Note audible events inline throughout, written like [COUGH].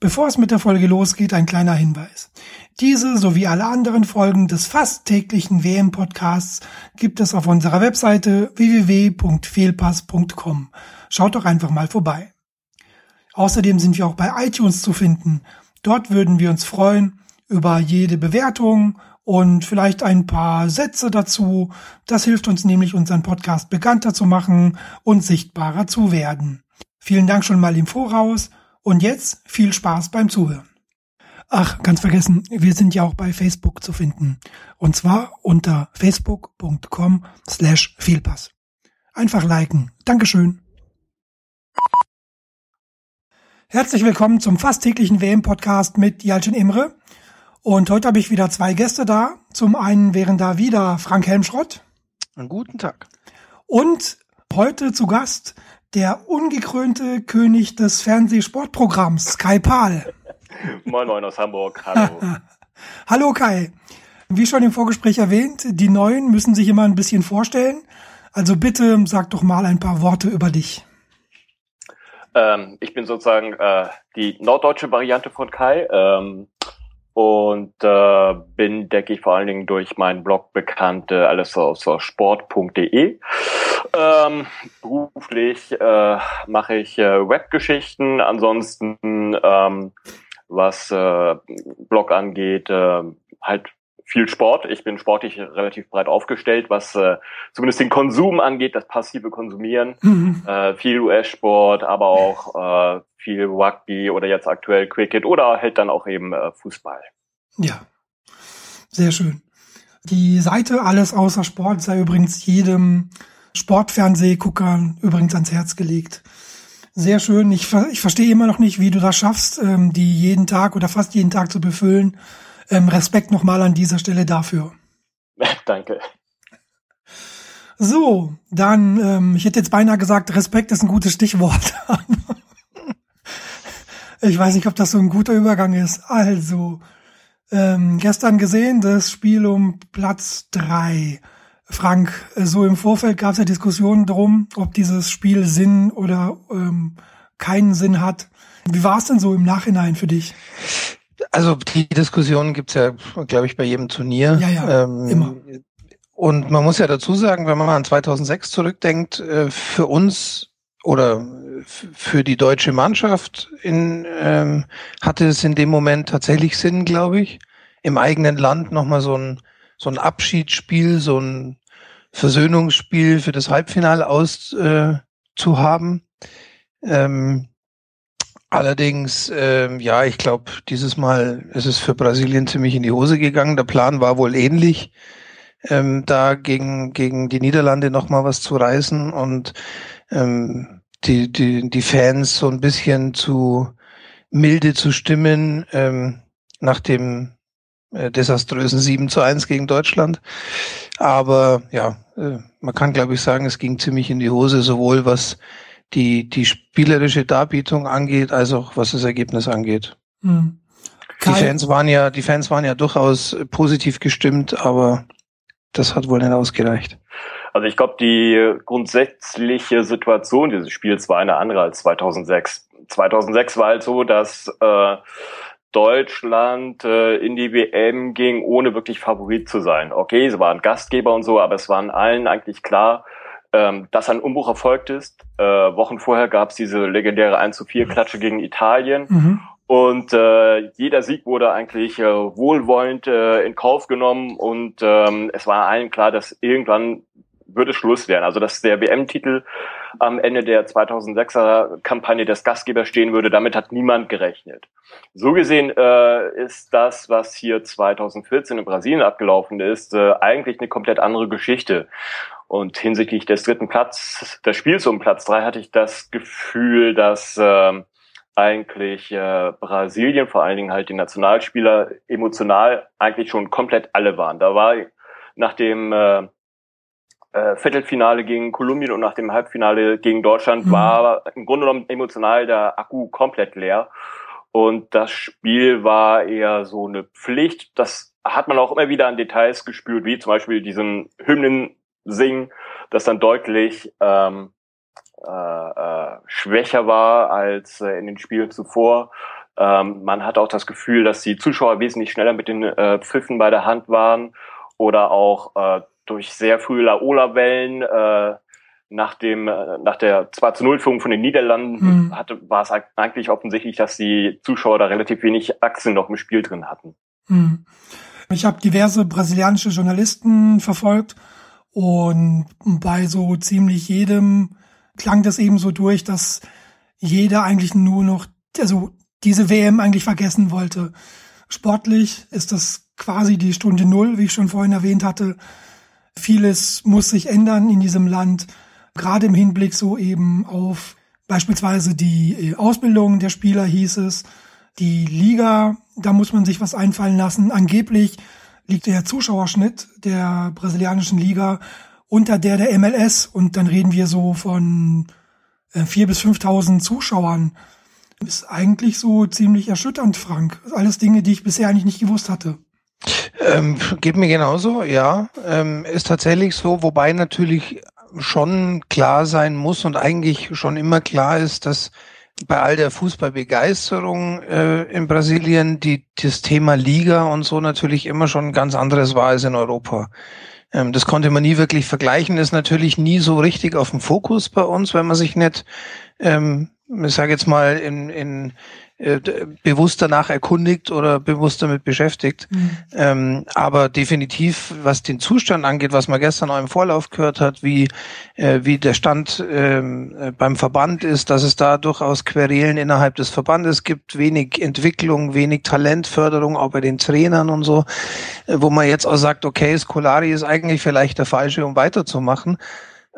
Bevor es mit der Folge losgeht, ein kleiner Hinweis. Diese sowie alle anderen Folgen des fast täglichen WM-Podcasts gibt es auf unserer Webseite www.fehlpass.com. Schaut doch einfach mal vorbei. Außerdem sind wir auch bei iTunes zu finden. Dort würden wir uns freuen über jede Bewertung und vielleicht ein paar Sätze dazu. Das hilft uns nämlich, unseren Podcast bekannter zu machen und sichtbarer zu werden. Vielen Dank schon mal im Voraus und jetzt viel Spaß beim Zuhören. Ach, ganz vergessen, wir sind ja auch bei Facebook zu finden. Und zwar unter facebook.com slash Fehlpass. Einfach liken. Dankeschön. Herzlich willkommen zum fast täglichen WM-Podcast mit Jalcin Imre. Und heute habe ich wieder zwei Gäste da. Zum einen wären da wieder Frank Helmschrott. Einen guten Tag. Und heute zu Gast der ungekrönte König des Fernsehsportprogramms, Kai Pahl. [LAUGHS] Moin Moin aus Hamburg, hallo. [LAUGHS] hallo Kai. Wie schon im Vorgespräch erwähnt, die Neuen müssen sich immer ein bisschen vorstellen. Also bitte sag doch mal ein paar Worte über dich. Ähm, ich bin sozusagen äh, die norddeutsche Variante von Kai. Ähm, und äh, bin, denke ich, vor allen Dingen durch meinen Blog bekannt, äh, alles aus sport.de. Ähm, beruflich äh, mache ich äh, Webgeschichten, ansonsten ähm, was äh, Blog angeht, äh, halt viel Sport. Ich bin sportlich relativ breit aufgestellt, was äh, zumindest den Konsum angeht, das passive Konsumieren. Mhm. Äh, viel US-Sport, aber auch äh, viel Rugby oder jetzt aktuell Cricket oder halt dann auch eben äh, Fußball. Ja, sehr schön. Die Seite Alles außer Sport sei übrigens jedem Sportfernsehgucker übrigens ans Herz gelegt. Sehr schön. Ich, ich verstehe immer noch nicht, wie du das schaffst, ähm, die jeden Tag oder fast jeden Tag zu befüllen. Ähm, Respekt nochmal an dieser Stelle dafür. [LAUGHS] Danke. So, dann, ähm, ich hätte jetzt beinahe gesagt, Respekt ist ein gutes Stichwort. [LAUGHS] ich weiß nicht, ob das so ein guter Übergang ist. Also, ähm, gestern gesehen, das Spiel um Platz drei. Frank, so im Vorfeld gab es ja Diskussionen drum, ob dieses Spiel Sinn oder ähm, keinen Sinn hat. Wie war es denn so im Nachhinein für dich? Also die Diskussion gibt's ja, glaube ich, bei jedem Turnier. Ja, ja, ähm, immer. Und man muss ja dazu sagen, wenn man mal an 2006 zurückdenkt, äh, für uns oder für die deutsche Mannschaft in, ähm, hatte es in dem Moment tatsächlich Sinn, glaube ich, im eigenen Land nochmal so ein, so ein Abschiedsspiel, so ein Versöhnungsspiel für das Halbfinale auszuhaben. Äh, ähm, allerdings, ähm, ja, ich glaube, dieses Mal ist es für Brasilien ziemlich in die Hose gegangen. Der Plan war wohl ähnlich, ähm, da gegen, gegen die Niederlande nochmal was zu reißen und ähm, die, die, die Fans so ein bisschen zu milde zu stimmen, ähm, nach dem äh, desaströsen 7 zu 1 gegen Deutschland. Aber ja, äh, man kann glaube ich sagen, es ging ziemlich in die Hose, sowohl was die, die spielerische Darbietung angeht, als auch was das Ergebnis angeht. Hm. Die Fans waren ja, die Fans waren ja durchaus positiv gestimmt, aber das hat wohl nicht ausgereicht. Also ich glaube, die grundsätzliche Situation dieses Spiels war eine andere als 2006. 2006 war halt so, dass äh, Deutschland äh, in die WM ging, ohne wirklich Favorit zu sein. Okay, sie waren Gastgeber und so, aber es waren allen eigentlich klar, ähm, dass ein Umbruch erfolgt ist. Äh, Wochen vorher gab es diese legendäre 1 zu 4 Klatsche gegen Italien. Mhm. Und äh, jeder Sieg wurde eigentlich äh, wohlwollend äh, in Kauf genommen und ähm, es war allen klar, dass irgendwann würde Schluss werden. Also dass der WM-Titel am Ende der 2006er Kampagne des Gastgebers stehen würde, damit hat niemand gerechnet. So gesehen äh, ist das, was hier 2014 in Brasilien abgelaufen ist, äh, eigentlich eine komplett andere Geschichte. Und hinsichtlich des dritten Platz, des Spiels um Platz drei, hatte ich das Gefühl, dass äh, eigentlich äh, Brasilien, vor allen Dingen halt die Nationalspieler, emotional eigentlich schon komplett alle waren. Da war nach dem äh, äh, Viertelfinale gegen Kolumbien und nach dem Halbfinale gegen Deutschland mhm. war im Grunde genommen emotional der Akku komplett leer. Und das Spiel war eher so eine Pflicht. Das hat man auch immer wieder an Details gespürt, wie zum Beispiel diesen Hymnen singen, das dann deutlich ähm, äh, äh, schwächer war als äh, in den Spielen zuvor. Ähm, man hat auch das Gefühl, dass die Zuschauer wesentlich schneller mit den äh, Pfiffen bei der Hand waren oder auch äh, durch sehr frühe Laola-Wellen äh, nach dem äh, nach der 2 zu 0 Führung von den Niederlanden mhm. hatte war es eigentlich offensichtlich, dass die Zuschauer da relativ wenig Achsen noch im Spiel drin hatten. Mhm. Ich habe diverse brasilianische Journalisten verfolgt und bei so ziemlich jedem klang das eben so durch, dass jeder eigentlich nur noch also diese WM eigentlich vergessen wollte. Sportlich ist das quasi die Stunde Null, wie ich schon vorhin erwähnt hatte. Vieles muss sich ändern in diesem Land, gerade im Hinblick so eben auf beispielsweise die äh, Ausbildung der Spieler hieß es, die Liga, da muss man sich was einfallen lassen. Angeblich liegt der Zuschauerschnitt der brasilianischen Liga unter der der MLS und dann reden wir so von äh, vier bis 5.000 Zuschauern. Ist eigentlich so ziemlich erschütternd, Frank. Alles Dinge, die ich bisher eigentlich nicht gewusst hatte. Ähm, geht mir genauso, ja. Ähm, ist tatsächlich so, wobei natürlich schon klar sein muss und eigentlich schon immer klar ist, dass bei all der Fußballbegeisterung äh, in Brasilien die das Thema Liga und so natürlich immer schon ganz anderes war als in Europa. Ähm, das konnte man nie wirklich vergleichen, ist natürlich nie so richtig auf dem Fokus bei uns, wenn man sich nicht ähm, ich sage jetzt mal, in, in äh, bewusst danach erkundigt oder bewusst damit beschäftigt. Mhm. Ähm, aber definitiv, was den Zustand angeht, was man gestern auch im Vorlauf gehört hat, wie, äh, wie der Stand ähm, äh, beim Verband ist, dass es da durchaus Querelen innerhalb des Verbandes gibt, wenig Entwicklung, wenig Talentförderung, auch bei den Trainern und so, äh, wo man jetzt auch sagt, okay, Scolari ist eigentlich vielleicht der Falsche, um weiterzumachen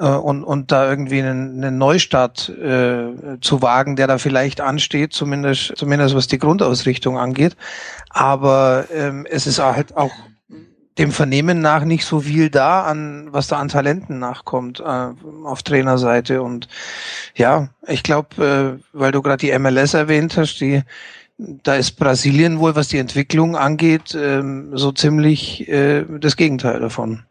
und, und da irgendwie einen, einen Neustart äh, zu wagen, der da vielleicht ansteht, zumindest, zumindest was die Grundausrichtung angeht. Aber ähm, es ist halt auch dem Vernehmen nach nicht so viel da, an was da an Talenten nachkommt äh, auf Trainerseite. Und ja, ich glaube, äh, weil du gerade die MLS erwähnt hast, die da ist Brasilien wohl, was die Entwicklung angeht, ähm, so ziemlich äh, das Gegenteil davon.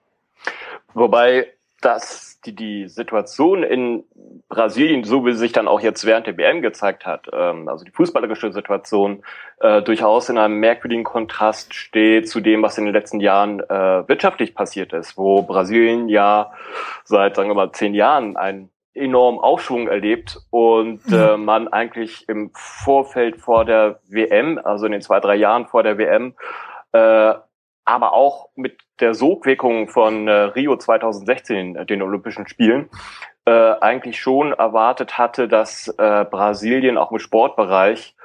Wobei das die, die Situation in Brasilien, so wie sie sich dann auch jetzt während der WM gezeigt hat, ähm, also die fußballerische Situation, äh, durchaus in einem merkwürdigen Kontrast steht zu dem, was in den letzten Jahren äh, wirtschaftlich passiert ist, wo Brasilien ja seit, sagen wir mal, zehn Jahren einen enormen Aufschwung erlebt und äh, man eigentlich im Vorfeld vor der WM, also in den zwei, drei Jahren vor der WM, äh, aber auch mit der Sogwirkung von äh, Rio 2016, äh, den Olympischen Spielen, äh, eigentlich schon erwartet hatte, dass äh, Brasilien auch im Sportbereich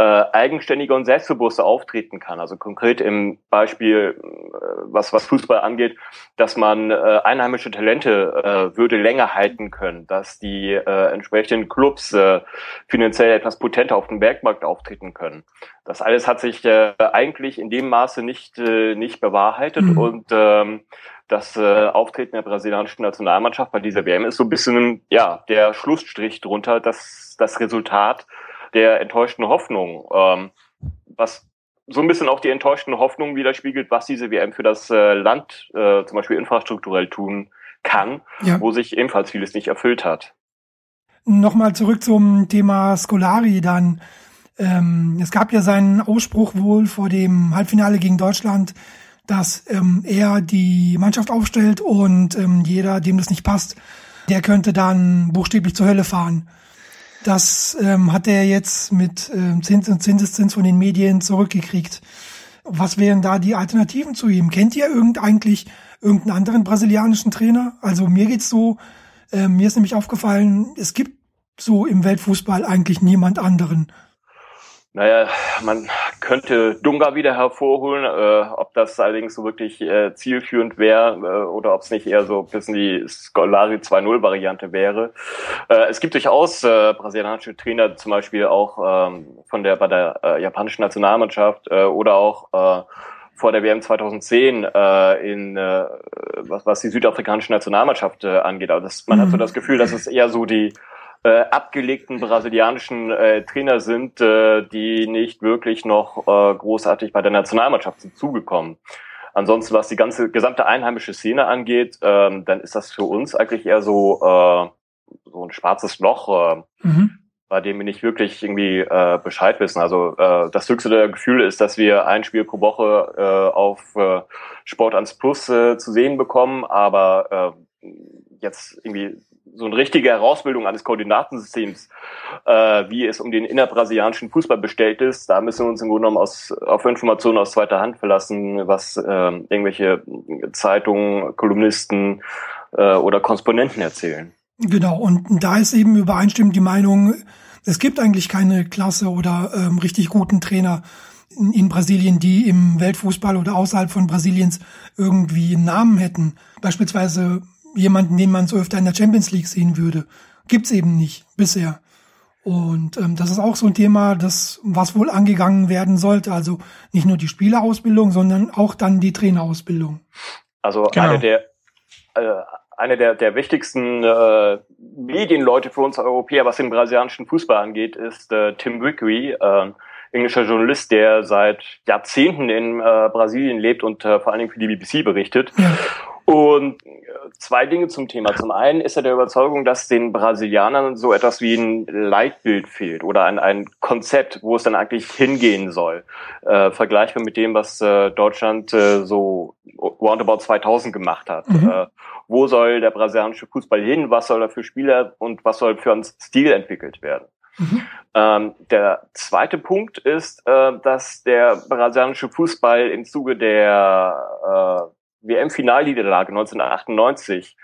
äh, eigenständiger und selbstbewusster auftreten kann. Also konkret im Beispiel, äh, was, was Fußball angeht, dass man äh, einheimische Talente äh, würde länger halten können, dass die äh, entsprechenden Clubs äh, finanziell etwas potenter auf dem Bergmarkt auftreten können. Das alles hat sich äh, eigentlich in dem Maße nicht, äh, nicht bewahrheitet mhm. und ähm, das äh, Auftreten der brasilianischen Nationalmannschaft bei dieser WM ist so ein bisschen ja der Schlussstrich drunter, dass das Resultat der enttäuschten Hoffnung, ähm, was so ein bisschen auch die enttäuschten Hoffnungen widerspiegelt, was diese WM für das äh, Land äh, zum Beispiel infrastrukturell tun kann, ja. wo sich ebenfalls vieles nicht erfüllt hat. Nochmal zurück zum Thema Scolari dann. Ähm, es gab ja seinen Ausspruch wohl vor dem Halbfinale gegen Deutschland, dass ähm, er die Mannschaft aufstellt und ähm, jeder, dem das nicht passt, der könnte dann buchstäblich zur Hölle fahren. Das ähm, hat er jetzt mit ähm, Zins und Zinseszins von den Medien zurückgekriegt. Was wären da die Alternativen zu ihm? Kennt ihr irgend eigentlich irgendeinen anderen brasilianischen Trainer? Also mir geht's so, äh, mir ist nämlich aufgefallen, es gibt so im Weltfußball eigentlich niemand anderen. Naja, man könnte Dunga wieder hervorholen, äh, ob das allerdings so wirklich äh, zielführend wäre äh, oder ob es nicht eher so ein bisschen die Scolari 2.0 Variante wäre. Äh, es gibt durchaus äh, brasilianische Trainer, zum Beispiel auch ähm, von der bei der äh, japanischen Nationalmannschaft oder auch vor der WM 2010 äh, in äh, was, was die südafrikanische Nationalmannschaft äh, angeht. Aber das, man mhm. hat so mhm. das Gefühl, dass es eher so die äh, abgelegten brasilianischen äh, Trainer sind, äh, die nicht wirklich noch äh, großartig bei der Nationalmannschaft sind zugekommen. Ansonsten, was die ganze gesamte einheimische Szene angeht, ähm, dann ist das für uns eigentlich eher so äh, so ein schwarzes Loch. Äh, mhm. bei dem wir nicht wirklich irgendwie äh, Bescheid wissen. Also äh, das höchste der Gefühle ist, dass wir ein Spiel pro Woche äh, auf äh, Sport 1 Plus äh, zu sehen bekommen, aber äh, jetzt irgendwie so eine richtige Herausbildung eines Koordinatensystems, äh, wie es um den innerbrasilianischen Fußball bestellt ist, da müssen wir uns im Grunde genommen aus, auf Informationen aus zweiter Hand verlassen, was äh, irgendwelche Zeitungen, Kolumnisten äh, oder Korrespondenten erzählen. Genau, und da ist eben übereinstimmend die Meinung, es gibt eigentlich keine Klasse oder ähm, richtig guten Trainer in, in Brasilien, die im Weltfußball oder außerhalb von Brasiliens irgendwie einen Namen hätten. Beispielsweise jemanden, den man so öfter in der Champions League sehen würde. Gibt's eben nicht bisher. Und ähm, das ist auch so ein Thema, das was wohl angegangen werden sollte. Also nicht nur die Spielerausbildung, sondern auch dann die Trainerausbildung. Also genau. eine der äh, eine der, der wichtigsten äh, Medienleute für uns Europäer, was den brasilianischen Fußball angeht, ist äh, Tim Wickery, äh, englischer Journalist, der seit Jahrzehnten in äh, Brasilien lebt und äh, vor allen Dingen für die BBC berichtet. Ja. Und äh, zwei Dinge zum Thema. Zum einen ist er der Überzeugung, dass den Brasilianern so etwas wie ein Leitbild fehlt oder ein, ein Konzept, wo es dann eigentlich hingehen soll. Äh, vergleichbar mit dem, was äh, Deutschland äh, so roundabout 2000 gemacht hat. Mhm. Äh, wo soll der brasilianische Fußball hin? Was soll da für Spieler und was soll für einen Stil entwickelt werden? Mhm. Ähm, der zweite Punkt ist, äh, dass der brasilianische Fußball im Zuge der WM-Finalniederlage 1998,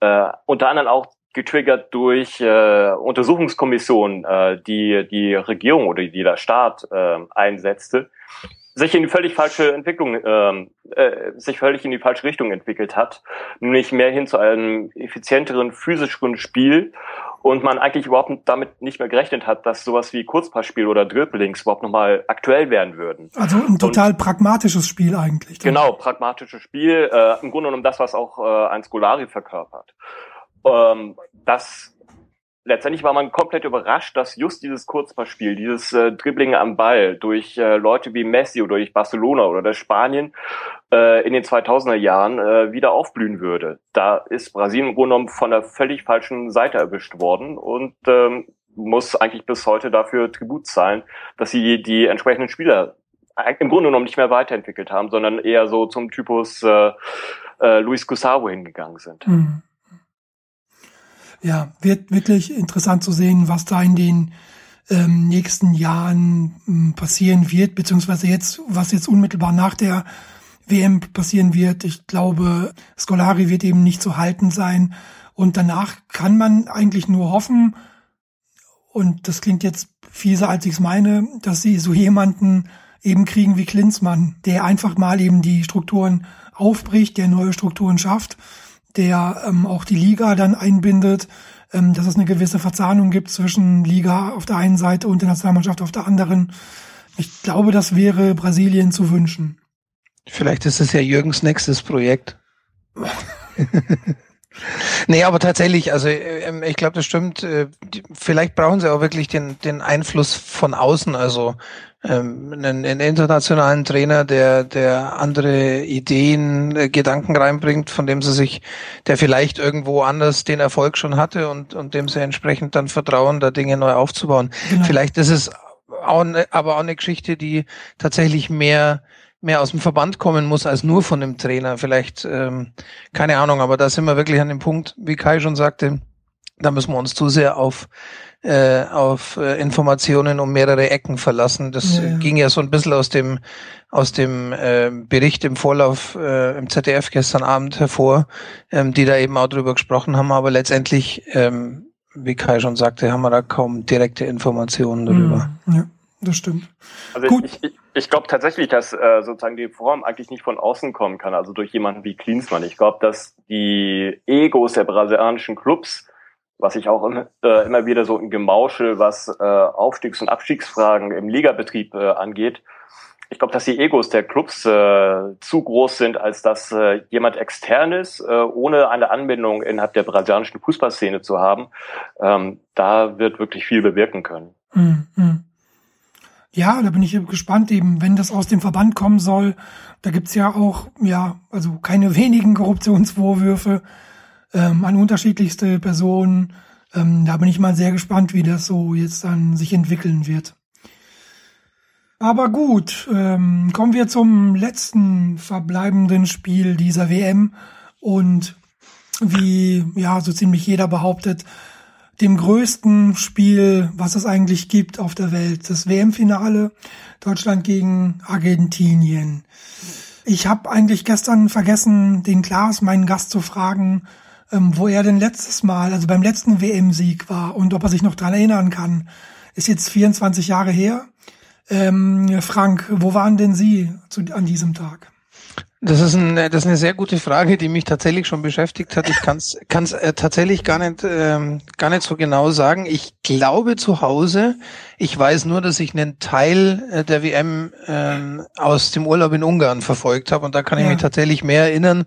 äh, unter anderem auch getriggert durch äh, Untersuchungskommissionen, äh, die die Regierung oder die der Staat äh, einsetzte, sich in die völlig falsche Entwicklung, ähm, äh, sich völlig in die falsche Richtung entwickelt hat, nämlich mehr hin zu einem effizienteren, physischeren Spiel und man eigentlich überhaupt damit nicht mehr gerechnet hat, dass sowas wie Kurzpassspiel oder Dribblings überhaupt nochmal aktuell werden würden. Also ein total und, pragmatisches Spiel eigentlich. Genau, pragmatisches Spiel, äh, im Grunde genommen das, was auch äh, ein Scolari verkörpert. Ähm, das letztendlich war man komplett überrascht, dass just dieses Kurzpassspiel, dieses äh, Dribbling am Ball durch äh, Leute wie Messi oder durch Barcelona oder das Spanien äh, in den 2000er Jahren äh, wieder aufblühen würde. Da ist Brasilien im Grunde genommen von der völlig falschen Seite erwischt worden und ähm, muss eigentlich bis heute dafür Tribut zahlen, dass sie die entsprechenden Spieler im Grunde genommen nicht mehr weiterentwickelt haben, sondern eher so zum Typus äh, äh, Luis Gustavo hingegangen sind. Mhm ja, wird wirklich interessant zu sehen, was da in den ähm, nächsten Jahren ähm, passieren wird, beziehungsweise jetzt, was jetzt unmittelbar nach der WM passieren wird. Ich glaube, Scolari wird eben nicht zu halten sein. Und danach kann man eigentlich nur hoffen, und das klingt jetzt fieser, als ich es meine, dass sie so jemanden eben kriegen wie Klinsmann, der einfach mal eben die Strukturen aufbricht, der neue Strukturen schafft der ähm, auch die Liga dann einbindet, ähm, dass es eine gewisse Verzahnung gibt zwischen Liga auf der einen Seite und der Nationalmannschaft auf der anderen. Ich glaube, das wäre Brasilien zu wünschen. Vielleicht ist es ja Jürgens nächstes Projekt. [LAUGHS] nee, aber tatsächlich, also ähm, ich glaube, das stimmt. Äh, vielleicht brauchen sie auch wirklich den, den Einfluss von außen, also ähm, einen, einen internationalen Trainer, der, der andere Ideen, äh, Gedanken reinbringt, von dem sie sich, der vielleicht irgendwo anders den Erfolg schon hatte und, und dem sie entsprechend dann vertrauen, da Dinge neu aufzubauen. Genau. Vielleicht ist es auch, ne, aber auch eine Geschichte, die tatsächlich mehr mehr aus dem Verband kommen muss als nur von dem Trainer. Vielleicht, ähm, keine Ahnung, aber da sind wir wirklich an dem Punkt, wie Kai schon sagte, da müssen wir uns zu sehr auf äh, auf äh, Informationen um mehrere Ecken verlassen. Das ja, ja. ging ja so ein bisschen aus dem aus dem äh, Bericht im Vorlauf äh, im ZDF gestern Abend hervor, ähm, die da eben auch drüber gesprochen haben. Aber letztendlich, ähm, wie Kai schon sagte, haben wir da kaum direkte Informationen darüber. Ja, das stimmt. Also Gut. ich, ich, ich glaube tatsächlich, dass äh, sozusagen die Form eigentlich nicht von außen kommen kann, also durch jemanden wie Klinsmann. Ich glaube, dass die Egos der brasilianischen Clubs was ich auch immer, äh, immer wieder so ein Gemauschel, was äh, Aufstiegs- und Abstiegsfragen im Ligabetrieb äh, angeht. Ich glaube, dass die Egos der Clubs äh, zu groß sind, als dass äh, jemand externes, äh, ohne eine Anbindung innerhalb der brasilianischen Fußballszene zu haben, ähm, da wird wirklich viel bewirken können. Mhm. Ja, da bin ich gespannt eben, wenn das aus dem Verband kommen soll. Da gibt's ja auch, ja, also keine wenigen Korruptionsvorwürfe ähm, an unterschiedlichste Personen. Ähm, da bin ich mal sehr gespannt, wie das so jetzt dann sich entwickeln wird. Aber gut, ähm, kommen wir zum letzten verbleibenden Spiel dieser WM und wie ja so ziemlich jeder behauptet, dem größten Spiel, was es eigentlich gibt auf der Welt, das WM-Finale Deutschland gegen Argentinien. Ich habe eigentlich gestern vergessen, den Klaas, meinen Gast, zu fragen, ähm, wo er denn letztes Mal, also beim letzten WM-Sieg war und ob er sich noch dran erinnern kann. Ist jetzt 24 Jahre her. Ähm, Frank, wo waren denn Sie zu, an diesem Tag? Das ist, ein, das ist eine sehr gute Frage, die mich tatsächlich schon beschäftigt hat. Ich kann es äh, tatsächlich gar nicht, ähm, gar nicht so genau sagen. Ich glaube zu Hause. Ich weiß nur, dass ich einen Teil äh, der WM ähm, aus dem Urlaub in Ungarn verfolgt habe und da kann ich mich tatsächlich mehr erinnern,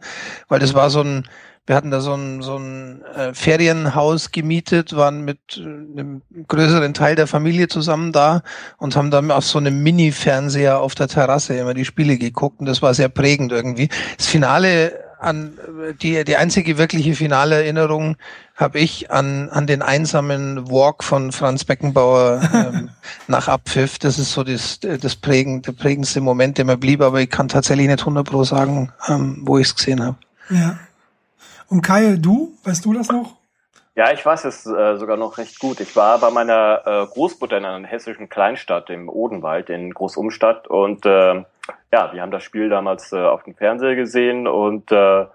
weil das war so ein wir hatten da so ein, so ein äh, Ferienhaus gemietet, waren mit äh, einem größeren Teil der Familie zusammen da und haben dann auf so einem Mini-Fernseher auf der Terrasse immer die Spiele geguckt und das war sehr prägend irgendwie. Das Finale an die, die einzige wirkliche finale Erinnerung habe ich an, an den einsamen Walk von Franz Beckenbauer ähm, [LAUGHS] nach Abpfiff. Das ist so das, das prägend, der prägendste Moment, der mir blieb, aber ich kann tatsächlich nicht 100 pro sagen, ähm, wo ich es gesehen habe. Ja. Und Kai, du, weißt du das noch? Ja, ich weiß es äh, sogar noch recht gut. Ich war bei meiner äh, Großmutter in einer hessischen Kleinstadt im Odenwald in Großumstadt und äh, ja, wir haben das Spiel damals äh, auf dem Fernseher gesehen und äh,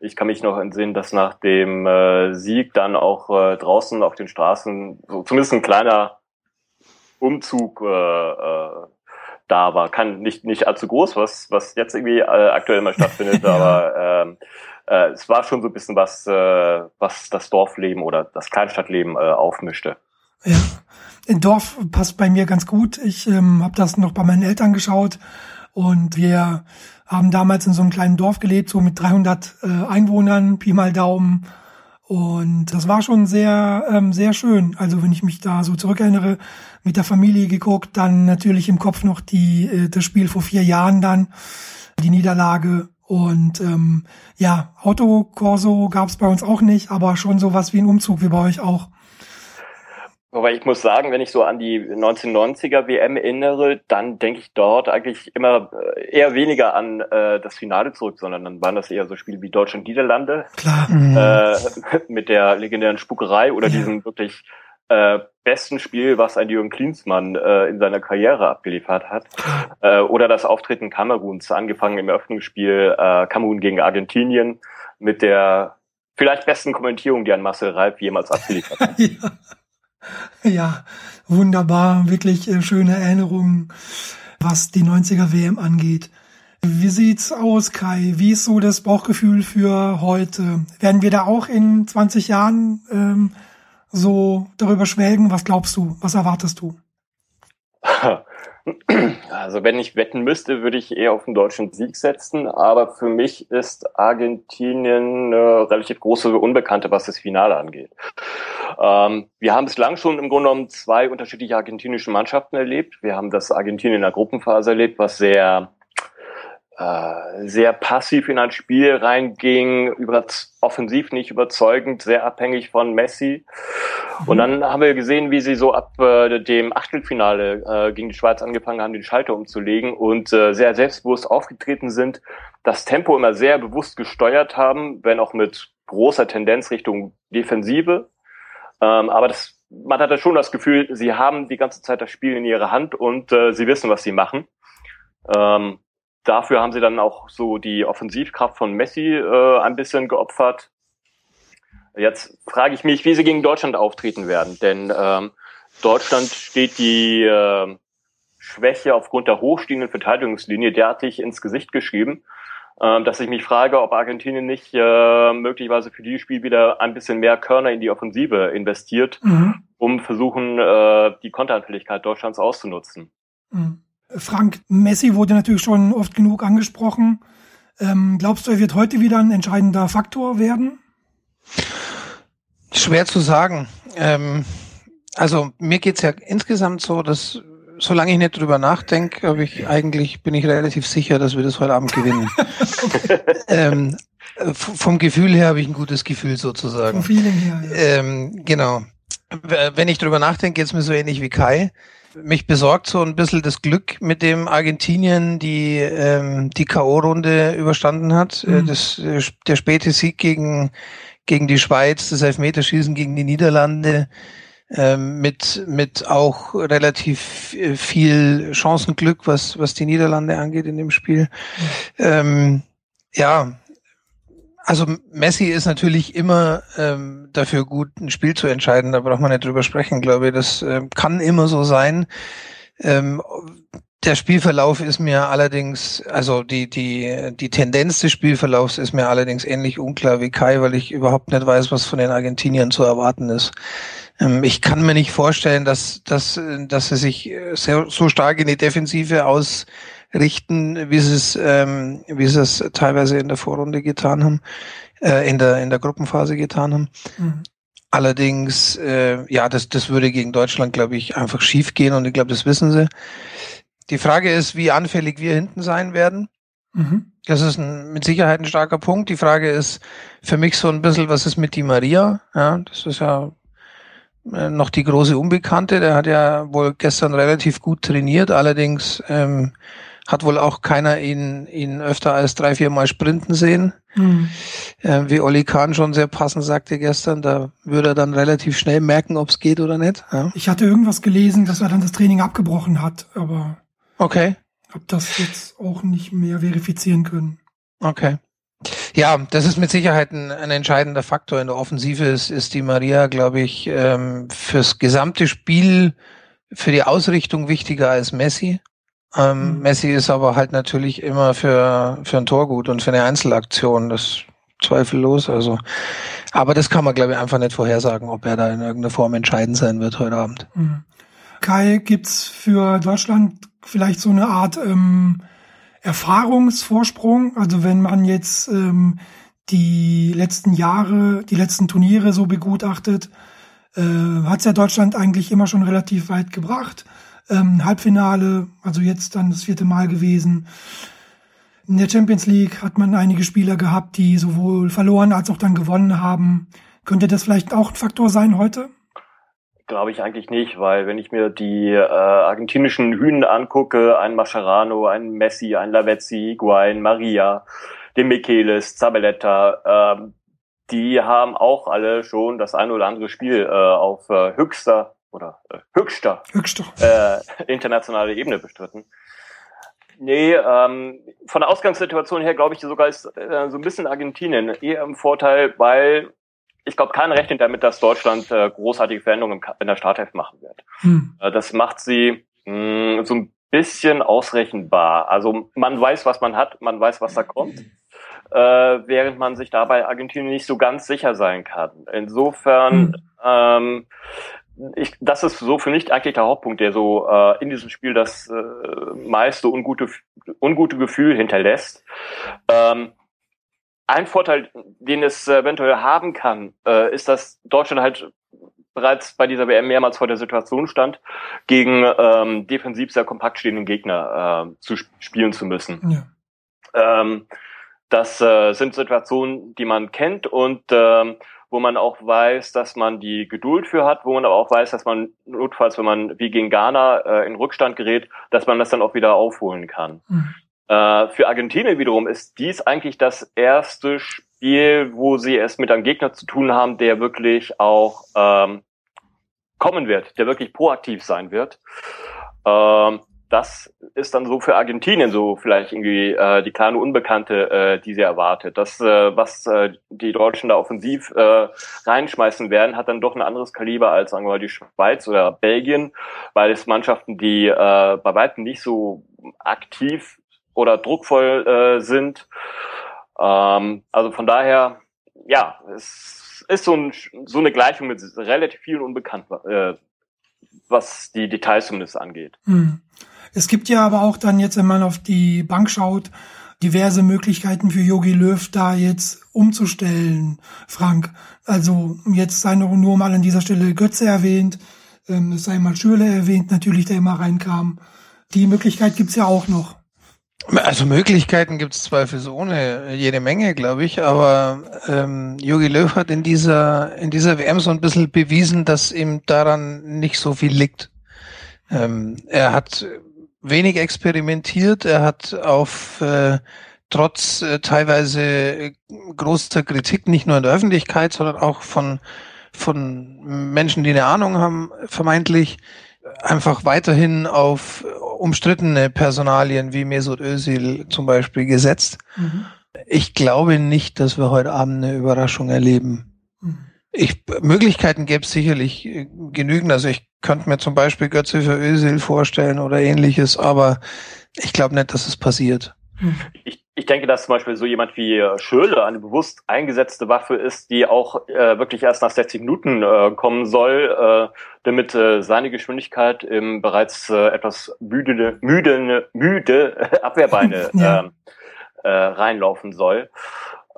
ich kann mich noch entsinnen, dass nach dem äh, Sieg dann auch äh, draußen auf den Straßen so zumindest ein kleiner Umzug äh, äh, da war. Kann nicht nicht allzu groß, was was jetzt irgendwie äh, aktuell immer stattfindet, [LAUGHS] aber ähm, äh, es war schon so ein bisschen was, äh, was das Dorfleben oder das Kleinstadtleben äh, aufmischte. Ja, ein Dorf passt bei mir ganz gut. Ich ähm, habe das noch bei meinen Eltern geschaut und wir haben damals in so einem kleinen Dorf gelebt, so mit 300 äh, Einwohnern, Pi mal Daumen. Und das war schon sehr, ähm, sehr schön. Also wenn ich mich da so zurückerinnere, mit der Familie geguckt, dann natürlich im Kopf noch die, äh, das Spiel vor vier Jahren dann, die Niederlage und ähm, ja, Autokorso gab es bei uns auch nicht, aber schon sowas wie ein Umzug wie bei euch auch. Wobei ich muss sagen, wenn ich so an die 1990er WM erinnere, dann denke ich dort eigentlich immer äh, eher weniger an äh, das Finale zurück, sondern dann waren das eher so Spiele wie Deutschland-Niederlande. Klar. Äh, [LAUGHS] mit der legendären Spuckerei oder ja. diesen wirklich äh, besten Spiel, was ein Jürgen Klinsmann äh, in seiner Karriere abgeliefert hat. [LAUGHS] Äh, oder das Auftreten Kameruns, angefangen im Eröffnungsspiel äh, Kamerun gegen Argentinien mit der vielleicht besten Kommentierung, die ein Marcel Reif jemals abgeliefert hat. [LAUGHS] ja. ja, wunderbar, wirklich äh, schöne Erinnerungen, was die 90er WM angeht. Wie sieht's aus, Kai? Wie ist so das Bauchgefühl für heute? Werden wir da auch in 20 Jahren ähm, so darüber schwelgen? Was glaubst du? Was erwartest du? [LAUGHS] Also wenn ich wetten müsste, würde ich eher auf den deutschen Sieg setzen. Aber für mich ist Argentinien eine relativ große Unbekannte, was das Finale angeht. Ähm, wir haben bislang schon im Grunde genommen zwei unterschiedliche argentinische Mannschaften erlebt. Wir haben das Argentinien in der Gruppenphase erlebt, was sehr äh, sehr passiv in ein Spiel reinging, über, offensiv nicht überzeugend, sehr abhängig von Messi. Und mhm. dann haben wir gesehen, wie sie so ab äh, dem Achtelfinale äh, gegen die Schweiz angefangen haben, den Schalter umzulegen und äh, sehr selbstbewusst aufgetreten sind, das Tempo immer sehr bewusst gesteuert haben, wenn auch mit großer Tendenz Richtung Defensive. Ähm, aber das, man hatte schon das Gefühl, sie haben die ganze Zeit das Spiel in ihrer Hand und äh, sie wissen, was sie machen. Ähm, Dafür haben sie dann auch so die Offensivkraft von Messi äh, ein bisschen geopfert. Jetzt frage ich mich, wie sie gegen Deutschland auftreten werden, denn ähm, Deutschland steht die äh, Schwäche aufgrund der hochstehenden Verteidigungslinie derartig ins Gesicht geschrieben, äh, dass ich mich frage, ob Argentinien nicht äh, möglicherweise für dieses Spiel wieder ein bisschen mehr Körner in die Offensive investiert, mhm. um versuchen, äh, die Konteranfälligkeit Deutschlands auszunutzen. Mhm. Frank, Messi wurde natürlich schon oft genug angesprochen. Ähm, glaubst du, er wird heute wieder ein entscheidender Faktor werden? Schwer zu sagen. Ähm, also mir geht's ja insgesamt so, dass solange ich nicht drüber nachdenke, habe ich eigentlich bin ich relativ sicher, dass wir das heute Abend gewinnen. [LAUGHS] ähm, vom Gefühl her habe ich ein gutes Gefühl sozusagen. Vom Feeling her. Ja. Ähm, genau. wenn ich drüber nachdenke, geht's mir so ähnlich wie Kai. Mich besorgt so ein bisschen das Glück, mit dem Argentinien die, ähm, die K.O.-Runde überstanden hat. Äh, mhm. Das, äh, der späte Sieg gegen, gegen die Schweiz, das Elfmeterschießen gegen die Niederlande, ähm, mit, mit auch relativ äh, viel Chancenglück, was, was die Niederlande angeht in dem Spiel. Mhm. Ähm, ja, also Messi ist natürlich immer ähm, dafür gut, ein Spiel zu entscheiden. Da braucht man nicht drüber sprechen, glaube ich. Das äh, kann immer so sein. Ähm, der Spielverlauf ist mir allerdings, also die, die, die Tendenz des Spielverlaufs ist mir allerdings ähnlich unklar wie Kai, weil ich überhaupt nicht weiß, was von den Argentiniern zu erwarten ist. Ähm, ich kann mir nicht vorstellen, dass, dass, dass sie sich sehr, so stark in die Defensive aus richten, wie sie es, ähm, wie sie es teilweise in der Vorrunde getan haben, äh, in der in der Gruppenphase getan haben. Mhm. Allerdings, äh, ja, das das würde gegen Deutschland, glaube ich, einfach schief gehen und ich glaube, das wissen sie. Die Frage ist, wie anfällig wir hinten sein werden. Mhm. Das ist ein, mit Sicherheit ein starker Punkt. Die Frage ist für mich so ein bisschen, was ist mit die Maria? Ja, das ist ja äh, noch die große Unbekannte. Der hat ja wohl gestern relativ gut trainiert. Allerdings ähm, hat wohl auch keiner ihn, ihn öfter als drei, vier Mal sprinten sehen. Mhm. Äh, wie Olli Kahn schon sehr passend sagte gestern, da würde er dann relativ schnell merken, ob es geht oder nicht. Ja. Ich hatte irgendwas gelesen, dass er dann das Training abgebrochen hat, aber okay. hab das jetzt auch nicht mehr verifizieren können. Okay. Ja, das ist mit Sicherheit ein, ein entscheidender Faktor in der Offensive. Ist, ist die Maria, glaube ich, ähm, fürs gesamte Spiel, für die Ausrichtung wichtiger als Messi. Ähm, mhm. Messi ist aber halt natürlich immer für, für ein Tor gut und für eine Einzelaktion, das zweifellos. Also, aber das kann man, glaube ich, einfach nicht vorhersagen, ob er da in irgendeiner Form entscheidend sein wird heute Abend. Mhm. Kai, gibt's für Deutschland vielleicht so eine Art ähm, Erfahrungsvorsprung? Also wenn man jetzt ähm, die letzten Jahre, die letzten Turniere so begutachtet, äh, hat's ja Deutschland eigentlich immer schon relativ weit gebracht ähm, Halbfinale, also jetzt dann das vierte Mal gewesen. In der Champions League hat man einige Spieler gehabt, die sowohl verloren als auch dann gewonnen haben. Könnte das vielleicht auch ein Faktor sein heute? Glaube ich eigentlich nicht, weil wenn ich mir die äh, argentinischen Hühnen angucke, ein Mascherano, ein Messi, ein Lavezzi, Higuain, Maria, den Michelis, Zabelletta, äh, die haben auch alle schon das ein oder andere Spiel äh, auf äh, höchster oder äh, höchster, höchster. Äh, internationale Ebene bestritten. Nee, ähm, von der Ausgangssituation her glaube ich sogar ist äh, so ein bisschen Argentinien eher im Vorteil, weil ich glaube, keiner rechnet damit, dass Deutschland äh, großartige Veränderungen in der Startelf machen wird. Hm. Äh, das macht sie mh, so ein bisschen ausrechenbar. Also man weiß, was man hat, man weiß, was da kommt. Äh, während man sich dabei Argentinien nicht so ganz sicher sein kann. Insofern hm. ähm, ich, das ist so für mich eigentlich der Hauptpunkt, der so äh, in diesem Spiel das äh, meiste ungute, ungute Gefühl hinterlässt. Ähm, ein Vorteil, den es eventuell haben kann, äh, ist, dass Deutschland halt bereits bei dieser WM mehrmals vor der Situation stand, gegen ähm, defensiv sehr kompakt stehenden Gegner äh, zu spielen zu müssen. Ja. Ähm, das äh, sind Situationen, die man kennt und ähm, wo man auch weiß, dass man die Geduld für hat, wo man aber auch weiß, dass man notfalls, wenn man wie gegen Ghana äh, in Rückstand gerät, dass man das dann auch wieder aufholen kann. Mhm. Äh, für Argentinien wiederum ist dies eigentlich das erste Spiel, wo sie es mit einem Gegner zu tun haben, der wirklich auch ähm, kommen wird, der wirklich proaktiv sein wird. Ähm, das ist dann so für Argentinien so vielleicht irgendwie äh, die kleine Unbekannte, äh, die sie erwartet. Das, äh, was äh, die Deutschen da offensiv äh, reinschmeißen werden, hat dann doch ein anderes Kaliber als sagen wir mal die Schweiz oder Belgien, weil es Mannschaften, die äh, bei weitem nicht so aktiv oder druckvoll äh, sind. Ähm, also von daher, ja, es ist so, ein, so eine Gleichung mit relativ vielen Unbekannten, äh, was die Details zumindest angeht. Hm. Es gibt ja aber auch dann jetzt, wenn man auf die Bank schaut, diverse Möglichkeiten für Yogi Löw da jetzt umzustellen, Frank. Also jetzt sei noch nur mal an dieser Stelle Götze erwähnt, ähm, es sei mal Schürle erwähnt, natürlich, der immer reinkam. Die Möglichkeit gibt's ja auch noch. Also Möglichkeiten gibt es zweifelsohne jede Menge, glaube ich, aber ähm, Jogi Löw hat in dieser in dieser WM so ein bisschen bewiesen, dass ihm daran nicht so viel liegt. Ähm, er hat wenig experimentiert, er hat auf äh, trotz äh, teilweise großer Kritik nicht nur in der Öffentlichkeit, sondern auch von von Menschen, die eine Ahnung haben, vermeintlich einfach weiterhin auf umstrittene Personalien wie Mesut Özil zum Beispiel gesetzt. Mhm. Ich glaube nicht, dass wir heute Abend eine Überraschung erleben. Ich, Möglichkeiten gäbe es sicherlich äh, genügend. Also ich könnte mir zum Beispiel Götze für Özil vorstellen oder ähnliches, aber ich glaube nicht, dass es passiert. Mhm. Ich, ich denke, dass zum Beispiel so jemand wie äh, Schöle eine bewusst eingesetzte Waffe ist, die auch äh, wirklich erst nach 60 Minuten äh, kommen soll, äh, damit äh, seine Geschwindigkeit im bereits äh, etwas müde, müde, [LAUGHS] müde Abwehrbeine ja. Ähm, äh, reinlaufen soll.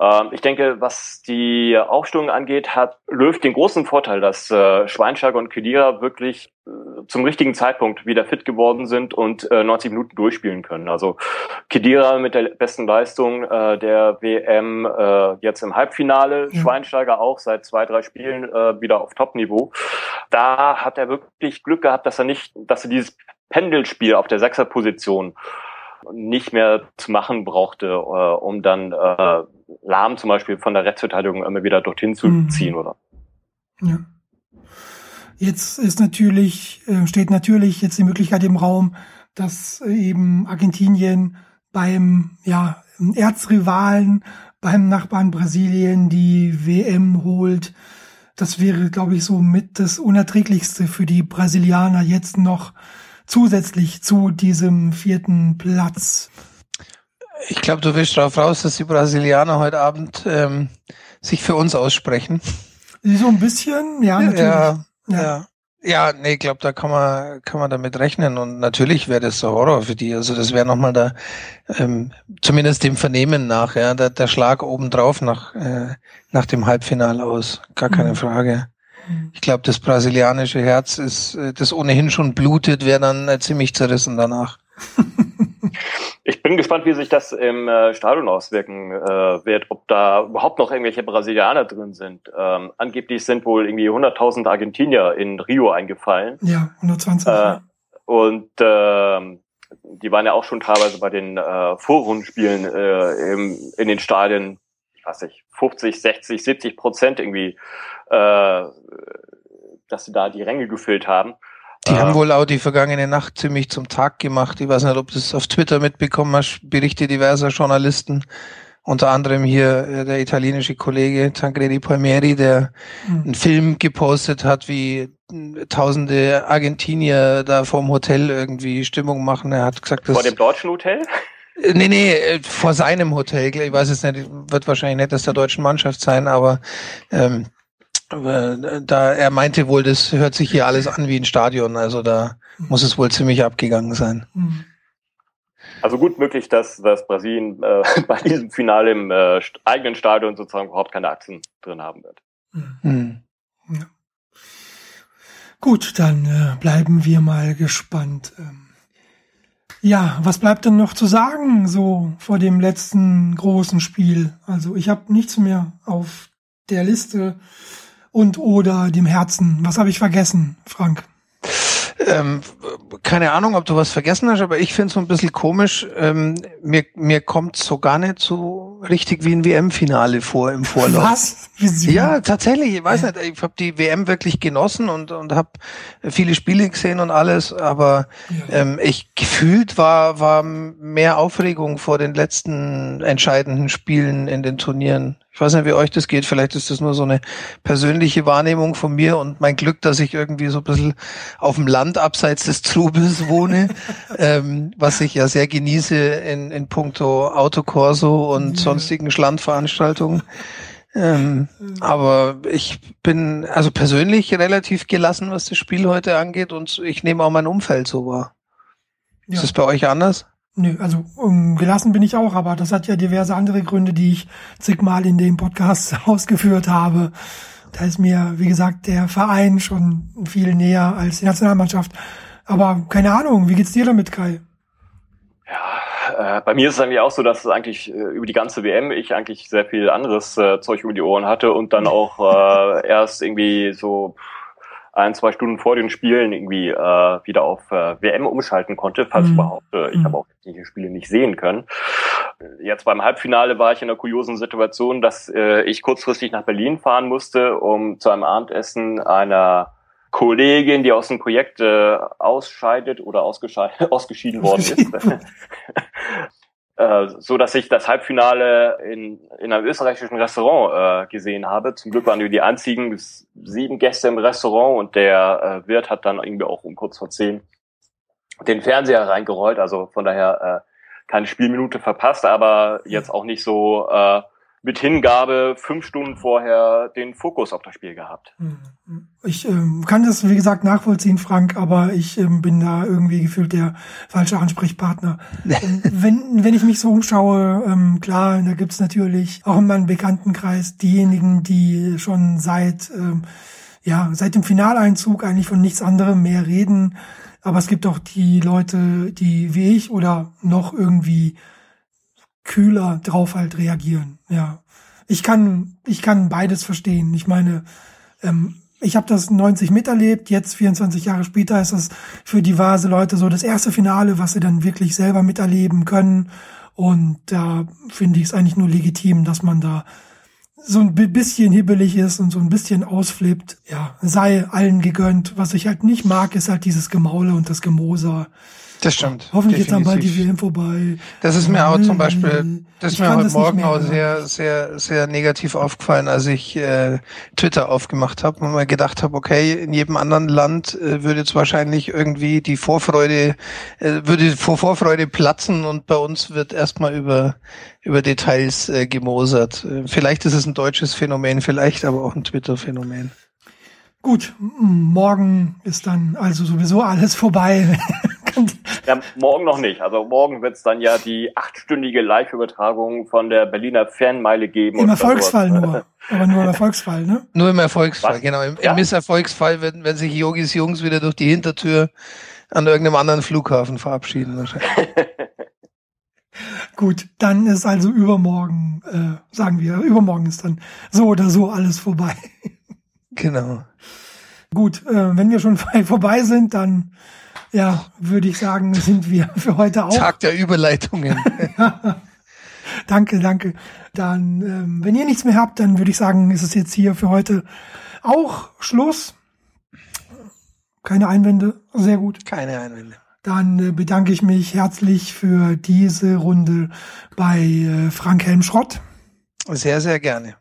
Ähm, ich denke, was die Aufstellung angeht, hat Löw den großen Vorteil, dass äh, Schweinsteiger und Kedira wirklich äh, zum richtigen Zeitpunkt wieder fit geworden sind und äh, 90 Minuten durchspielen können. Also Kedira mit der besten Leistung äh, der WM äh, jetzt im Halbfinale, ja. Schweinsteiger auch seit zwei, drei Spielen äh, wieder auf Top-Niveau. Da hat er wirklich Glück gehabt, dass er nicht, dass er dieses Pendelspiel auf der Sechserposition nicht mehr zu machen brauchte, äh, um dann äh, Lahm zum Beispiel von der Rechtsverteidigung immer wieder dorthin zu mhm. ziehen, oder? Ja. Jetzt ist natürlich, äh, steht natürlich jetzt die Möglichkeit im Raum, dass eben Argentinien beim, ja, Erzrivalen, beim Nachbarn Brasilien die WM holt. Das wäre, glaube ich, so mit das Unerträglichste für die Brasilianer jetzt noch zusätzlich zu diesem vierten Platz. Ich glaube, du willst darauf raus, dass die Brasilianer heute Abend ähm, sich für uns aussprechen. So ein bisschen, ja, natürlich. Ja, ja. ja. Ja, nee, ich glaube, da kann man kann man damit rechnen und natürlich wäre das ein Horror für die. Also das wäre nochmal da, ähm, zumindest dem Vernehmen nach, ja, der, der Schlag obendrauf nach äh, nach dem Halbfinale aus, gar keine mhm. Frage. Ich glaube, das brasilianische Herz ist, äh, das ohnehin schon blutet, wäre dann äh, ziemlich zerrissen danach. [LAUGHS] Ich bin gespannt, wie sich das im äh, Stadion auswirken äh, wird, ob da überhaupt noch irgendwelche Brasilianer drin sind. Ähm, angeblich sind wohl irgendwie 100.000 Argentinier in Rio eingefallen. Ja, 120. Äh, und äh, die waren ja auch schon teilweise bei den äh, Vorrundenspielen äh, im, in den Stadien, weiß nicht, 50, 60, 70 Prozent irgendwie, äh, dass sie da die Ränge gefüllt haben. Die haben wohl auch die vergangene Nacht ziemlich zum Tag gemacht. Ich weiß nicht, ob du es auf Twitter mitbekommen hast, Berichte diverser Journalisten. Unter anderem hier äh, der italienische Kollege Tancredi Palmieri, der mhm. einen Film gepostet hat, wie äh, tausende Argentinier da vorm Hotel irgendwie Stimmung machen. Er hat gesagt, dass... Vor dem deutschen Hotel? Äh, nee, nee, vor seinem Hotel. Ich weiß es nicht, wird wahrscheinlich nicht das der deutschen Mannschaft sein, aber ähm, da er meinte wohl, das hört sich hier alles an wie ein Stadion, also da muss es wohl ziemlich abgegangen sein. Also gut möglich, dass, dass Brasilien äh, [LAUGHS] bei diesem Finale im äh, eigenen Stadion sozusagen überhaupt keine Achsen drin haben wird. Mhm. Ja. Gut, dann äh, bleiben wir mal gespannt. Ähm, ja, was bleibt denn noch zu sagen so vor dem letzten großen Spiel? Also ich habe nichts mehr auf der Liste und oder dem Herzen. Was habe ich vergessen, Frank? Ähm, keine Ahnung, ob du was vergessen hast, aber ich finde es so ein bisschen komisch. Ähm, mir mir kommt so gar nicht so richtig wie ein WM-Finale vor im Vorlauf. Was? Ja, tatsächlich. Ich weiß nicht. Ich habe die WM wirklich genossen und und habe viele Spiele gesehen und alles, aber ja. ähm, ich gefühlt war war mehr Aufregung vor den letzten entscheidenden Spielen in den Turnieren. Ich weiß nicht, wie euch das geht. Vielleicht ist das nur so eine persönliche Wahrnehmung von mir und mein Glück, dass ich irgendwie so ein bisschen auf dem Land abseits des Trubels wohne, [LAUGHS] ähm, was ich ja sehr genieße in, in puncto Autokorso und ja. sonstigen Schlandveranstaltungen. Ähm, aber ich bin also persönlich relativ gelassen, was das Spiel heute angeht und ich nehme auch mein Umfeld so wahr. Ja. Ist das bei euch anders? Nö, also um, gelassen bin ich auch, aber das hat ja diverse andere Gründe, die ich zigmal in dem Podcast [LAUGHS] ausgeführt habe. Da ist mir, wie gesagt, der Verein schon viel näher als die Nationalmannschaft. Aber keine Ahnung, wie geht's dir damit, Kai? Ja, äh, bei mir ist es eigentlich auch so, dass es eigentlich äh, über die ganze WM ich eigentlich sehr viel anderes äh, Zeug über die Ohren hatte und dann [LAUGHS] auch äh, erst irgendwie so ein, zwei Stunden vor den Spielen irgendwie äh, wieder auf äh, WM umschalten konnte, falls mhm. überhaupt. Äh, ich mhm. habe auch die Spiele nicht sehen können. Jetzt beim Halbfinale war ich in einer kuriosen Situation, dass äh, ich kurzfristig nach Berlin fahren musste, um zu einem Abendessen einer Kollegin, die aus dem Projekt äh, ausscheidet oder [LAUGHS] ausgeschieden worden ist, [LAUGHS] [LAUGHS] so dass ich das Halbfinale in, in einem österreichischen Restaurant äh, gesehen habe. Zum Glück waren wir die einzigen sieben Gäste im Restaurant und der äh, Wirt hat dann irgendwie auch um kurz vor zehn den Fernseher reingerollt. Also von daher äh, keine Spielminute verpasst, aber jetzt auch nicht so äh, mit Hingabe fünf Stunden vorher den Fokus auf das Spiel gehabt. Hm, hm. Ich ähm, kann das, wie gesagt, nachvollziehen, Frank, aber ich ähm, bin da irgendwie gefühlt der falsche Ansprechpartner. [LAUGHS] Ähm, wenn, wenn ich mich so umschaue, ähm, klar, da gibt's natürlich auch in meinem Bekanntenkreis diejenigen, die schon seit, ähm, ja, seit dem Finaleinzug eigentlich von nichts anderem mehr reden. Aber es gibt auch die Leute, die wie ich oder noch irgendwie kühler drauf halt reagieren. Ja, ich kann ich kann beides verstehen. Ich meine, ähm, ich habe das 90 miterlebt. Jetzt 24 Jahre später ist es für diverse Leute so das erste Finale, was sie dann wirklich selber miterleben können. Und da finde ich es eigentlich nur legitim, dass man da so ein bisschen hibbelig ist und so ein bisschen ausflippt. Ja, sei allen gegönnt. Was ich halt nicht mag, ist halt dieses Gemaule und das Gemoser. Das stimmt. Hoffentlich jetzt dann bald die WM vorbei. Das ist mir auch zum Beispiel, das ist mir heute Morgen auch sehr, sehr, sehr negativ aufgefallen, als ich äh, Twitter aufgemacht habe und mir gedacht habe, okay, in jedem anderen Land äh, würde jetzt wahrscheinlich irgendwie die Vorfreude, äh, würde vor Vorfreude platzen und bei uns wird erstmal über, über Details äh, gemosert. Äh, vielleicht ist es ein deutsches Phänomen, vielleicht aber auch ein Twitter-Phänomen. Gut, morgen ist dann also sowieso alles vorbei. [LAUGHS] ja, morgen noch nicht. Also morgen wird es dann ja die achtstündige Live-Übertragung von der Berliner Fernmeile geben. Im Erfolgsfall nur. Aber nur im Erfolgsfall, ne? Nur im Erfolgsfall, Was? genau. Im, ja. im Misserfolgsfall, wenn, wenn sich Yogis Jungs wieder durch die Hintertür an irgendeinem anderen Flughafen verabschieden wahrscheinlich. [LAUGHS] Gut, dann ist also übermorgen, äh, sagen wir, übermorgen ist dann so oder so alles vorbei. [LAUGHS] Genau. Gut, äh, wenn wir schon [LAUGHS] vorbei sind, dann ja, würde ich sagen, sind wir für heute auch. Tag der Überleitungen. [LAUGHS] danke, danke. Dann, ähm, wenn ihr nichts mehr habt, dann würde ich sagen, ist es jetzt hier für heute auch Schluss. Keine Einwände, sehr gut. Keine Einwände. Dann äh, bedanke ich mich herzlich für diese Runde bei äh, Frank Helmschrott. Sehr, sehr gerne.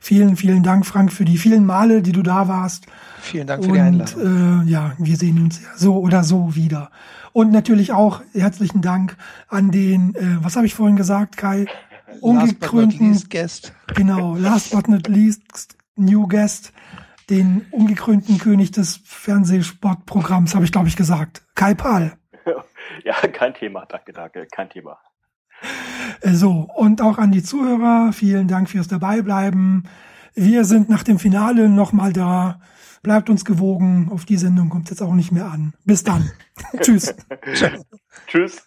Vielen, vielen Dank, Frank, für die vielen Male, die du da warst. Vielen Dank für die Einladung. Und äh, ja, wir sehen uns so oder so wieder. Und natürlich auch herzlichen Dank an den, äh, was habe ich vorhin gesagt, Kai? Ungekrönten last guest. Genau, last but not least new guest, den ungekrönten König des Fernsehsportprogramms, habe ich glaube ich gesagt. Kai Pahl. [LAUGHS] Ja, kein Thema, danke, danke, kein Thema. Äh, so, und auch an die Zuhörer, vielen Dank fürs Dabeibleiben. Wir sind nach dem Finale nochmal da. Bleibt uns gewogen. Auf die Sendung kommt jetzt auch nicht mehr an. Bis dann. [LAUGHS] Tschüss. Tschüss.